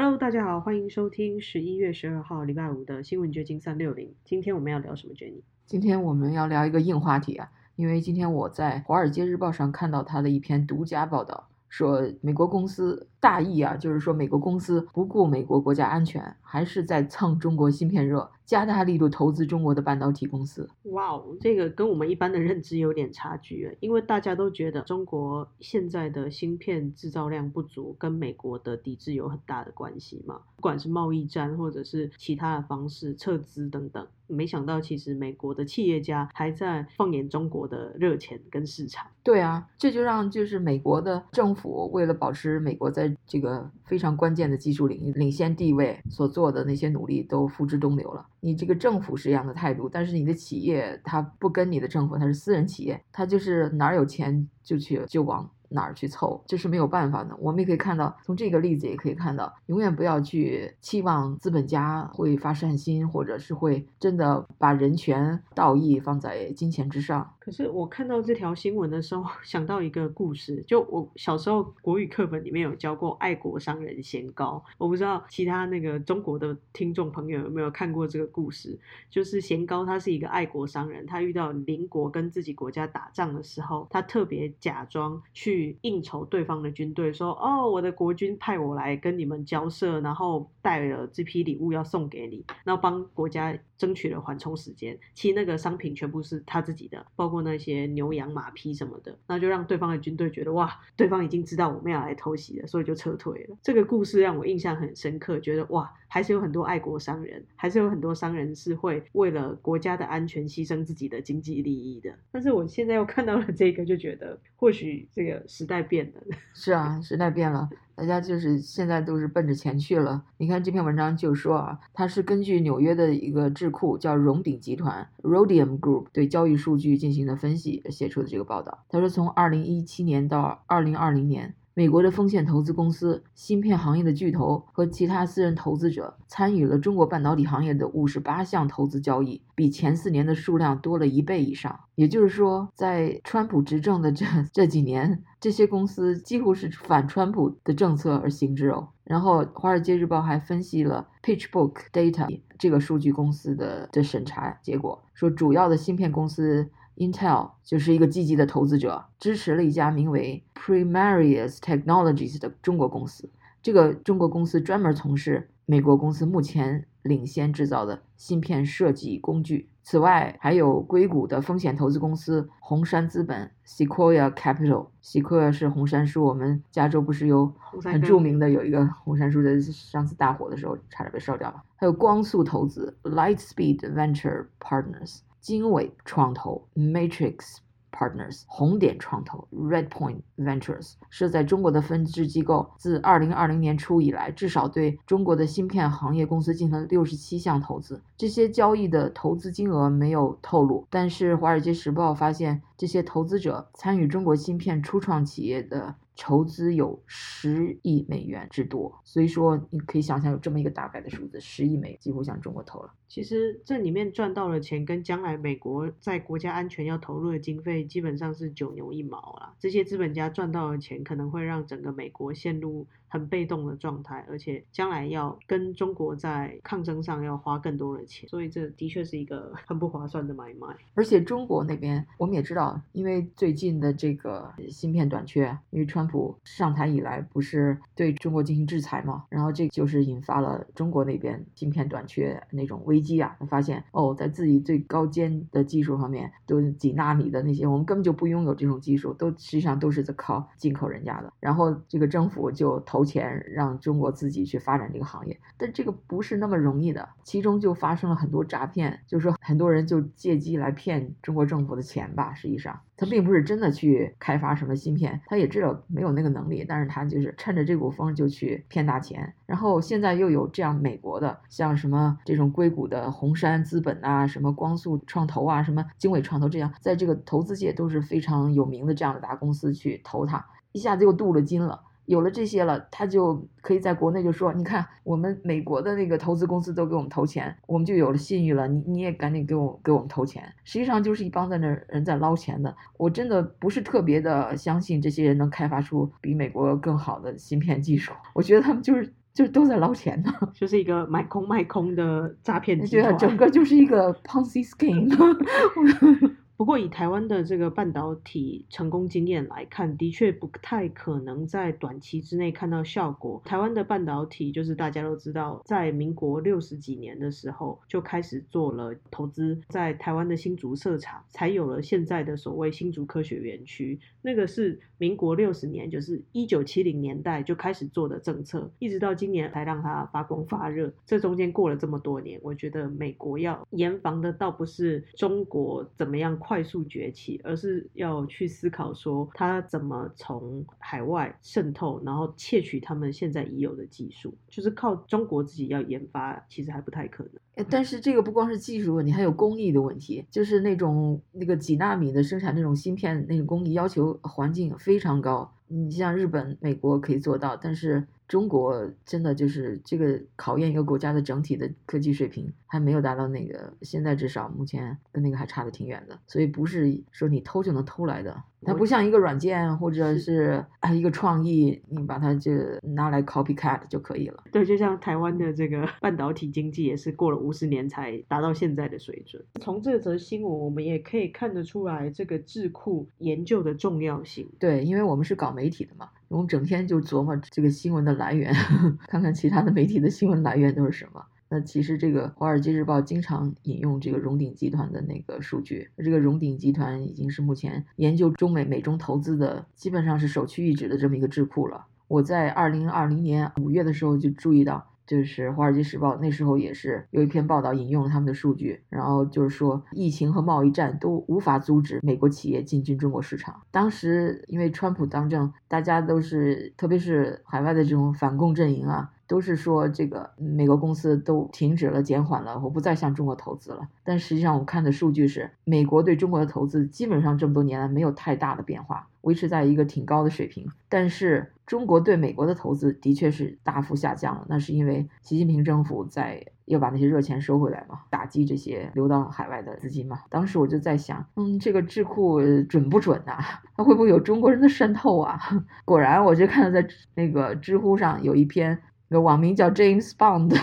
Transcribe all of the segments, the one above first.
Hello，大家好，欢迎收听十一月十二号礼拜五的新闻掘金三六零。今天我们要聊什么，Jenny？今天我们要聊一个硬话题啊，因为今天我在《华尔街日报》上看到他的一篇独家报道。说美国公司大意啊，就是说美国公司不顾美国国家安全，还是在蹭中国芯片热，加大力度投资中国的半导体公司。哇哦，这个跟我们一般的认知有点差距因为大家都觉得中国现在的芯片制造量不足，跟美国的抵制有很大的关系嘛，不管是贸易战或者是其他的方式撤资等等。没想到，其实美国的企业家还在放眼中国的热钱跟市场。对啊，这就让就是美国的政府为了保持美国在这个非常关键的技术领域领先地位所做的那些努力都付之东流了。你这个政府是一样的态度，但是你的企业它不跟你的政府，它是私人企业，它就是哪儿有钱就去就往。哪儿去凑，这是没有办法的。我们也可以看到，从这个例子也可以看到，永远不要去期望资本家会发善心，或者是会真的把人权道义放在金钱之上。可是我看到这条新闻的时候，想到一个故事，就我小时候国语课本里面有教过爱国商人贤高，我不知道其他那个中国的听众朋友有没有看过这个故事。就是贤高他是一个爱国商人，他遇到邻国跟自己国家打仗的时候，他特别假装去应酬对方的军队，说哦，我的国军派我来跟你们交涉，然后带了这批礼物要送给你，然后帮国家争取了缓冲时间。其实那个商品全部是他自己的，包括。那些牛羊马匹什么的，那就让对方的军队觉得哇，对方已经知道我们要来偷袭了，所以就撤退了。这个故事让我印象很深刻，觉得哇，还是有很多爱国商人，还是有很多商人是会为了国家的安全牺牲自己的经济利益的。但是我现在又看到了这个，就觉得或许这个时代变了。是啊，时代变了。大家就是现在都是奔着钱去了。你看这篇文章就说啊，它是根据纽约的一个智库叫荣鼎集团 （Rodium Group） 对交易数据进行的分析写出的这个报道。他说，从二零一七年到二零二零年。美国的风险投资公司、芯片行业的巨头和其他私人投资者参与了中国半导体行业的五十八项投资交易，比前四年的数量多了一倍以上。也就是说，在川普执政的这这几年，这些公司几乎是反川普的政策而行之哦。然后，《华尔街日报》还分析了 PitchBook Data 这个数据公司的的审查结果，说主要的芯片公司。Intel 就是一个积极的投资者，支持了一家名为 Primarius Technologies 的中国公司。这个中国公司专门从事美国公司目前领先制造的芯片设计工具。此外，还有硅谷的风险投资公司红杉资本 （Sequoia Capital）。Sequoia 是红杉树，我们加州不是有很著名的有一个红杉树的，上次大火的时候差点被烧掉了。还有光速投资 Lightspeed Venture Partners。经纬创投 Matrix Partners、红点创投 Red Point Ventures 是在中国的分支机构，自2020年初以来，至少对中国的芯片行业公司进行了67项投资。这些交易的投资金额没有透露，但是《华尔街时报》发现，这些投资者参与中国芯片初创企业的。筹资有十亿美元之多，所以说你可以想象有这么一个大概的数字，十亿美几乎向中国投了。其实这里面赚到的钱跟将来美国在国家安全要投入的经费基本上是九牛一毛啦。这些资本家赚到的钱可能会让整个美国陷入。很被动的状态，而且将来要跟中国在抗争上要花更多的钱，所以这的确是一个很不划算的买卖。而且中国那边我们也知道，因为最近的这个芯片短缺，因为川普上台以来不是对中国进行制裁嘛，然后这就是引发了中国那边芯片短缺那种危机啊。他发现哦，在自己最高尖的技术方面，都几纳米的那些，我们根本就不拥有这种技术，都实际上都是在靠进口人家的。然后这个政府就投。投钱让中国自己去发展这个行业，但这个不是那么容易的，其中就发生了很多诈骗，就是说很多人就借机来骗中国政府的钱吧。实际上，他并不是真的去开发什么芯片，他也知道没有那个能力，但是他就是趁着这股风就去骗大钱。然后现在又有这样美国的，像什么这种硅谷的红杉资本啊，什么光速创投啊，什么经纬创投这样，在这个投资界都是非常有名的这样的大公司去投它，一下子又镀了金了。有了这些了，他就可以在国内就说：“你看，我们美国的那个投资公司都给我们投钱，我们就有了信誉了。你你也赶紧给我给我们投钱。”实际上就是一帮在那人在捞钱的。我真的不是特别的相信这些人能开发出比美国更好的芯片技术。我觉得他们就是。就都在捞钱呢。就是一个买空卖空的诈骗集对。整个就是一个 Ponzi scheme。不过以台湾的这个半导体成功经验来看，的确不太可能在短期之内看到效果。台湾的半导体就是大家都知道，在民国六十几年的时候就开始做了投资，在台湾的新竹设厂，才有了现在的所谓新竹科学园区。那个是民国六十年，就是一九七零年代就开始做的政策，一直到今年才让它发光发热。这中间过了这么多年，我觉得美国要严防的倒不是中国怎么样快速崛起，而是要去思考说它怎么从海外渗透，然后窃取他们现在已有的技术，就是靠中国自己要研发，其实还不太可能。但是这个不光是技术问题，还有工艺的问题，就是那种那个几纳米的生产那种芯片那个工艺要求环境非常高。你像日本、美国可以做到，但是中国真的就是这个考验一个国家的整体的科技水平还没有达到那个，现在至少目前跟那个还差得挺远的。所以不是说你偷就能偷来的，它不像一个软件或者是是啊一个创意，你把它就拿来 copycat 就可以了。对，就像台湾的这个 半导体经济也是过了五十年才达到现在的水准。从这则新闻，我们也可以看得出来这个智库研究的重要性。对，因为我们是搞媒体的嘛，我们整天就琢磨这个新闻的来源，看看其他的媒体的新闻来源都是什么。那其实这个《华尔街日报》经常引用这个荣鼎集团的那个数据，这个荣鼎集团已经是目前研究中美美中投资的基本上是首屈一指的这么一个智库了。我在二零二零年五月的时候就注意到，就是《华尔街时报》那时候也是有一篇报道引用了他们的数据，然后就是说疫情和贸易战都无法阻止美国企业进军中国市场。当时因为川普当政，大家都是特别是海外的这种反共阵营啊。都是说这个美国公司都停止了、减缓了，我不再向中国投资了。但实际上，我看的数据是，美国对中国的投资基本上这么多年来没有太大的变化，维持在一个挺高的水平。但是中国对美国的投资的确是大幅下降了，那是因为习近平政府在要把那些热钱收回来嘛，打击这些流到海外的资金嘛。当时我就在想，嗯，这个智库呃准不准呐、它会不会有中国人的渗透啊？果然，我就看到在那个知乎上有一篇。一个网名叫 James Bond，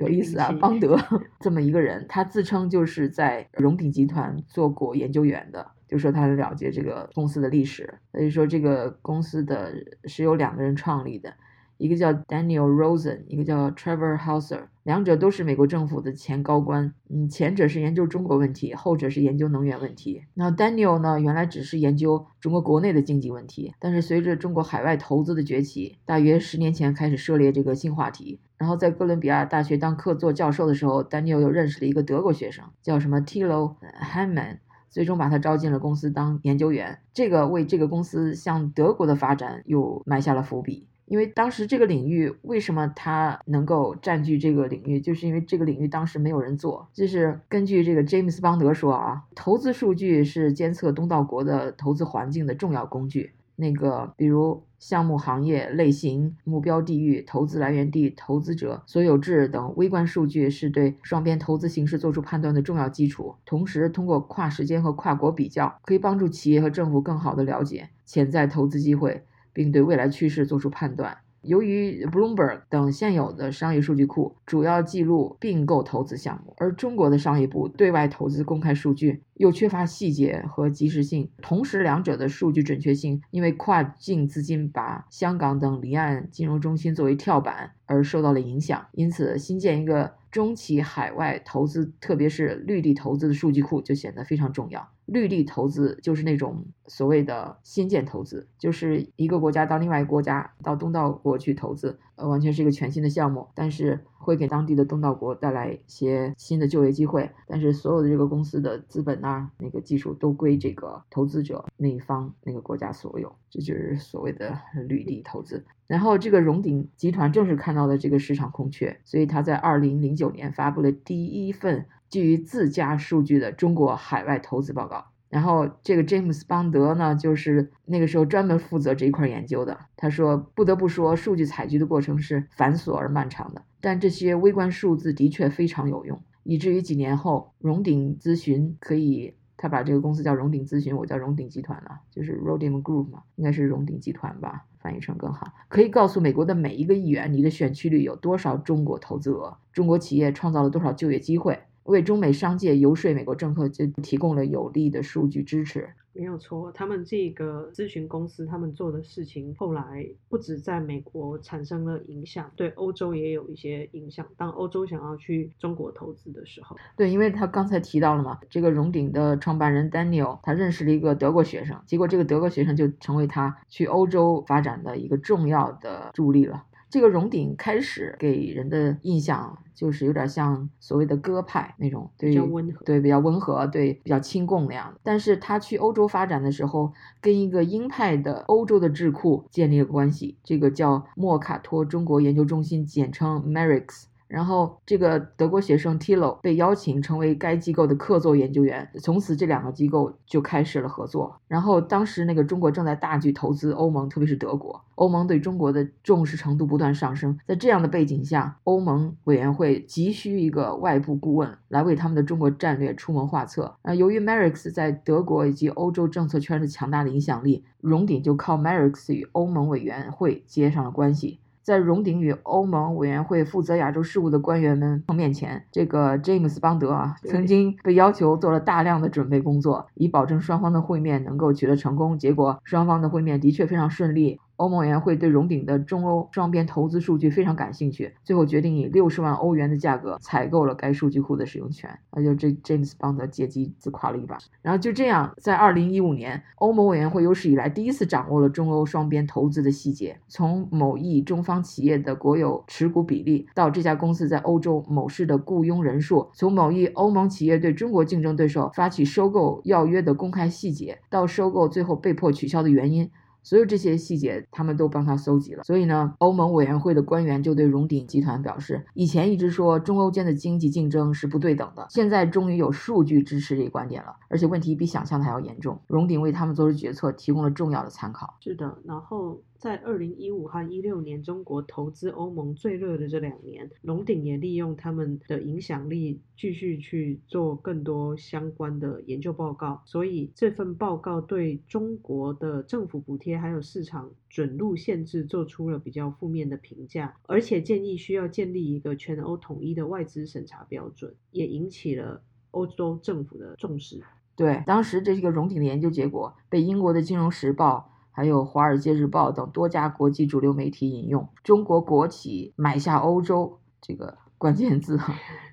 有意思啊，邦德 这么一个人，他自称就是在荣鼎集团做过研究员的，就说他了解这个公司的历史。所以说这个公司的是由两个人创立的，一个叫 Daniel Rosen，一个叫 Trevor Hauser，两者都是美国政府的前高官。嗯，前者是研究中国问题，后者是研究能源问题。那 Daniel 呢，原来只是研究中国国内的经济问题，但是随着中国海外投资的崛起，大约十年前开始涉猎这个新话题。然后在哥伦比亚大学当客座教授的时候，Daniel 又认识了一个德国学生，叫什么 Tilo Hamman。最终把他招进了公司当研究员，这个为这个公司向德国的发展又埋下了伏笔。因为当时这个领域为什么他能够占据这个领域，就是因为这个领域当时没有人做。就是根据这个詹姆斯邦德说啊，投资数据是监测东道国的投资环境的重要工具。那个比如项目行业类型、目标地域、投资来源地、投资者所有制等微观数据，是对双边投资形势做出判断的重要基础。同时，通过跨时间和跨国比较，可以帮助企业和政府更好地了解潜在投资机会。并对未来趋势做出判断。由于 Bloomberg 等现有的商业数据库主要记录并购投资项目，而中国的商业部对外投资公开数据又缺乏细节和及时性，同时两者的数据准确性因为跨境资金把香港等离岸金融中心作为跳板而受到了影响。因此，新建一个中企海外投资，特别是绿地投资的数据库就显得非常重要。绿地投资就是那种所谓的新建投资，就是一个国家到另外一个国家，到东道国去投资，呃，完全是一个全新的项目，但是会给当地的东道国带来一些新的就业机会。但是所有的这个公司的资本呐、那个技术都归这个投资者那一方那个国家所有，这就是所谓的 绿地投资。然后这个荣鼎集团正是看到了这个市场空缺，所以他在二零零九年发布了第一份基于自家数据的中国海外投资报告。然后这个詹姆斯邦德呢，就是那个时候专门负责这一块研究的。他说，不得不说，数据采集的过程是繁琐而漫长的，但这些微观数字的确非常有用，以至于几年后，荣鼎咨询可以他把这个公司叫荣鼎咨询，我叫荣鼎集团了，就是 Rodium Group 嘛，应该是荣鼎集团吧，翻译成更好。可以告诉美国的每一个议员，你的选区里有多少中国投资额，中国企业创造了多少就业机会。为中美商界游说美国政客，就提供了有力的数据支持。没有错，他们这个咨询公司，他们做的事情后来不止在美国产生了影响，对欧洲也有一些影响。当欧洲想要去中国投资的时候，对，因为他刚才提到了嘛，这个荣鼎的创办人 Daniel，他认识了一个德国学生，结果这个德国学生就成为他去欧洲发展的一个重要的助力了。这个荣鼎开始给人的印象就是有点像所谓的鸽派那种，对，比较温和，对，比较温和，对，比较亲共那样。但是他去欧洲发展的时候，跟一个鹰派的欧洲的智库建立了关系，这个叫莫卡托中国研究中心，简称 Merix。然后，这个德国学生 Tilo 被邀请成为该机构的客座研究员，从此这两个机构就开始了合作。然后，当时那个中国正在大举投资欧盟，特别是德国，欧盟对中国的重视程度不断上升。在这样的背景下，欧盟委员会急需一个外部顾问来为他们的中国战略出谋划策。那，由于 Merix 在德国以及欧洲政策圈的强大的影响力，荣鼎就靠 Merix 与欧盟委员会接上了关系。在荣鼎与欧盟委员会负责亚洲事务的官员们面前，这个詹姆斯邦德啊，曾经被要求做了大量的准备工作，以保证双方的会面能够取得成功。结果，双方的会面的确非常顺利。欧盟委员会对荣鼎的中欧双边投资数据非常感兴趣，最后决定以六十万欧元的价格采购了该数据库的使用权。那就这 James Bond 借机自夸了一把。然后就这样，在二零一五年，欧盟委员会有史以来第一次掌握了中欧双边投资的细节，从某一中方企业的国有持股比例，到这家公司在欧洲某市的雇佣人数，从某一欧盟企业对中国竞争对手发起收购要约的公开细节，到收购最后被迫取消的原因。所有这些细节，他们都帮他搜集了。所以呢，欧盟委员会的官员就对荣鼎集团表示，以前一直说中欧间的经济竞争是不对等的，现在终于有数据支持这一观点了，而且问题比想象的还要严重。荣鼎为他们做出决策提供了重要的参考。是的，然后。在二零一五和一六年，中国投资欧盟最热的这两年，龙鼎也利用他们的影响力，继续去做更多相关的研究报告。所以这份报告对中国的政府补贴还有市场准入限制做出了比较负面的评价，而且建议需要建立一个全欧统一的外资审查标准，也引起了欧洲政府的重视。对，当时这是一个荣鼎的研究结果，被英国的《金融时报》。还有《华尔街日报》等多家国际主流媒体引用“中国国企买下欧洲”这个 关键字，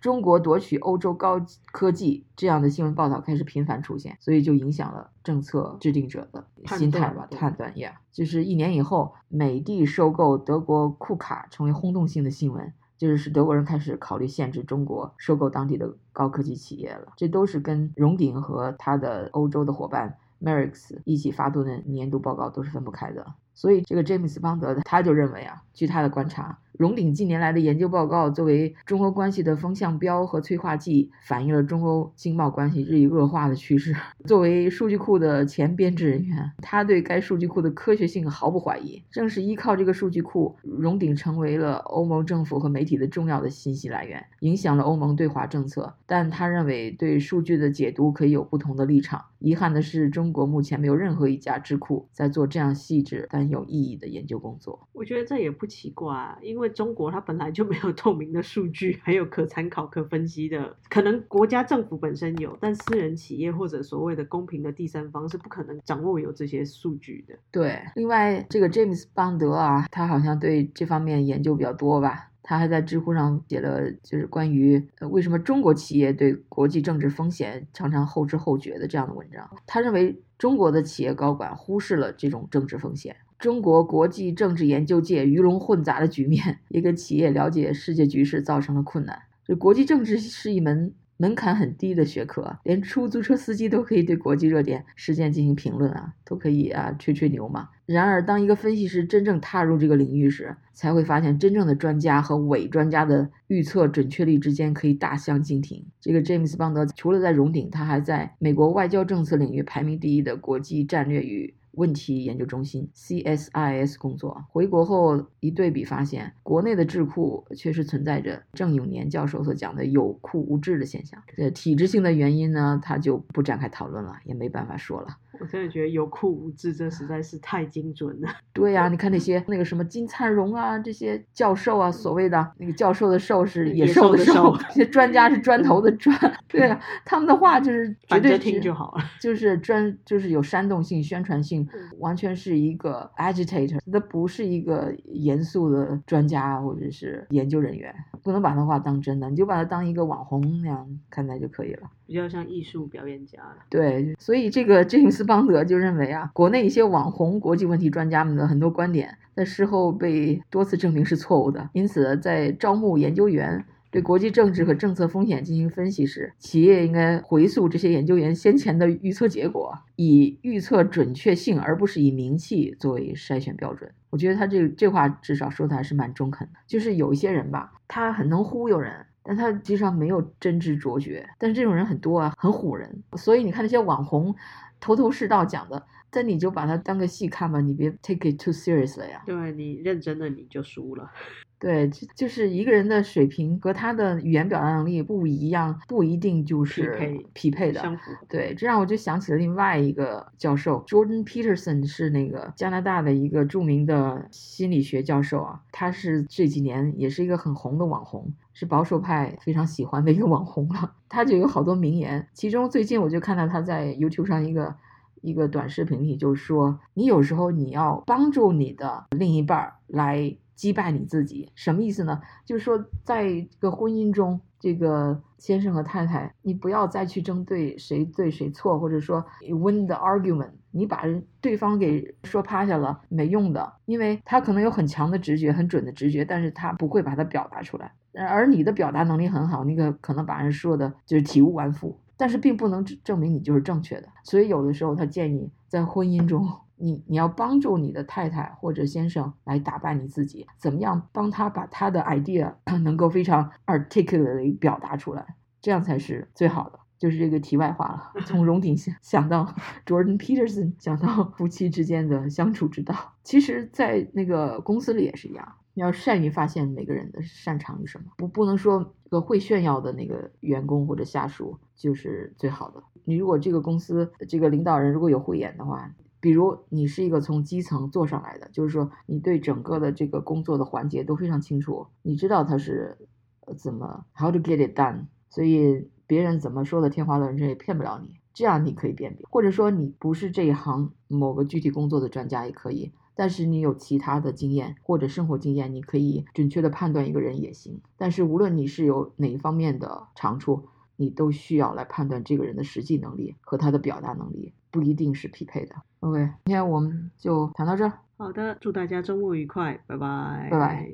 中国夺取欧洲高科技这样的新闻报道开始频繁出现，所以就影响了政策制定者的心态吧，判断，yeah，。就是一年以后，美的收购德国库卡成为轰动性的新闻，就是使德国人开始考虑限制中国收购当地的高科技企业了。这都是跟荣鼎和他的欧洲的伙伴。Merix 一起发布的年度报告都是分不开的，所以这个詹姆斯邦德他就认为啊，据他的观察。荣鼎近年来的研究报告作为中欧关系的风向标和催化剂，反映了中欧经贸关系日益恶化的趋势。作为数据库的前编制人员，他对该数据库的科学性毫不怀疑。正是依靠这个数据库，荣鼎成为了欧盟政府和媒体的重要的信息来源，影响了欧盟对华政策。但他认为，对数据的解读可以有不同的立场。遗憾的是，中国目前没有任何一家智库在做这样细致但有意义的研究工作。我觉得这也不奇怪，啊因为。中国它本来就没有透明的数据，还有可参考、可分析的。可能国家政府本身有，但私人企业或者所谓的公平的第三方是不可能掌握有这些数据的。对，另外这个 James 邦德啊，他好像对这方面研究比较多吧？他还在知乎上写了，就是关于为什么中国企业对国际政治风险常常后知后觉的这样的文章。他认为中国的企业高管忽视了这种政治风险。中国国际政治研究界鱼龙混杂的局面，也给企业了解世界局势造成了困难。就国际政治是一门门槛很低的学科，连出租车司机都可以对国际热点事件进行评论啊，都可以啊吹吹牛嘛。然而，当一个分析师真正踏入这个领域时，才会发现真正的专家和伪专家的预测准确率之间可以大相径庭。这个 James 邦德除了在荣鼎，他还在美国外交政策领域排名第一的国际战略与。问题研究中心 （CSIS） 工作。回国后一对比，发现国内的智库确实存在着郑永年教授所讲的有库无智的现象。这体制性的原因呢，他就不展开讨论了，也没办法说了。我真的觉得有库无智，这实在是太精准了。对呀、你看那些那个什么金灿荣啊，这些教授啊，所谓的那个教授的授是野野兽的兽这些专家是 砖头的砖。对啊，他们的话就是 绝对听就好了。就是专就是有煽动性、宣传性，嗯完全是一个 agitator，那不是一个严肃的专家或者是研究人员，不能把他话当真的，你就把他当一个网红那样看待就可以了。比较像艺术表演家了。对，所以这个詹姆斯邦德就认为啊，国内一些网红国际问题专家们的很多观点，在事后被多次证明是错误的。因此，在招募研究员。对国际政治和政策风险进行分析时，企业应该回溯这些研究员先前的预测结果，以预测准确性，而不是以名气作为筛选标准。我觉得他这这话至少说的还是蛮中肯的。就是有一些人吧，他很能忽悠人，但他实际上没有真知灼觉。但是这种人很多啊，很唬人。所以你看那些网红头头是道讲的，但你就把它当个戏看吧，你别 take it too seriously 呀。对你认真的你就输了。对，就就是一个人的水平和他的语言表达能力不一样，不一定就是配匹配的。相符。对，这让我就想起了另外一个教授，Jordan Peterson 是那个加拿大的一个著名的心理学教授啊，他是这几年也是一个很红的网红，是保守派非常喜欢的一个网红了。他就有好多名言，其中最近我就看到他在 YouTube 上一个一个短视频里，就是说你有时候你要帮助你的另一半来。击败你自己，什么意思呢？就是说，在这个婚姻中，这个先生和太太，你不要再去争对谁对谁错，或者说 win the argument，你把对方给说趴下了，没用的，因为他可能有很强的直觉、很准的直觉，但是他不会把它表达出来。而你的表达能力很好，那个可能把人说的就是体无完肤，但是并不能证明你就是正确的。所以有的时候他建议在婚姻中。你你要帮助你的太太或者先生来打败你自己，怎么样帮他把他的 idea 能够非常 articulately 表达出来，这样才是最好的。就是这个题外话了，从荣鼎想想到 Jordan Peterson，想到夫妻之间的相处之道。其实，在那个公司里也是一样，要善于发现每个人的擅长于什么，不不能说这个会炫耀的那个员工或者下属就是最好的。你如果这个公司这个领导人如果有慧眼的话。比如你是一个从基层做上来的，就是说你对整个的这个工作的环节都非常清楚，你知道他是怎么 how to get it done，所以别人怎么说的天花乱坠也骗不了你，这样你可以辨别。或者说你不是这一行某个具体工作的专家也可以，但是你有其他的经验或者生活经验，你可以准确的判断一个人也行。但是无论你是有哪一方面的长处，你都需要来判断这个人的实际能力和他的表达能力。不一定是匹配的。OK，今天我们就谈到这儿。好的，祝大家周末愉快，拜拜，拜拜。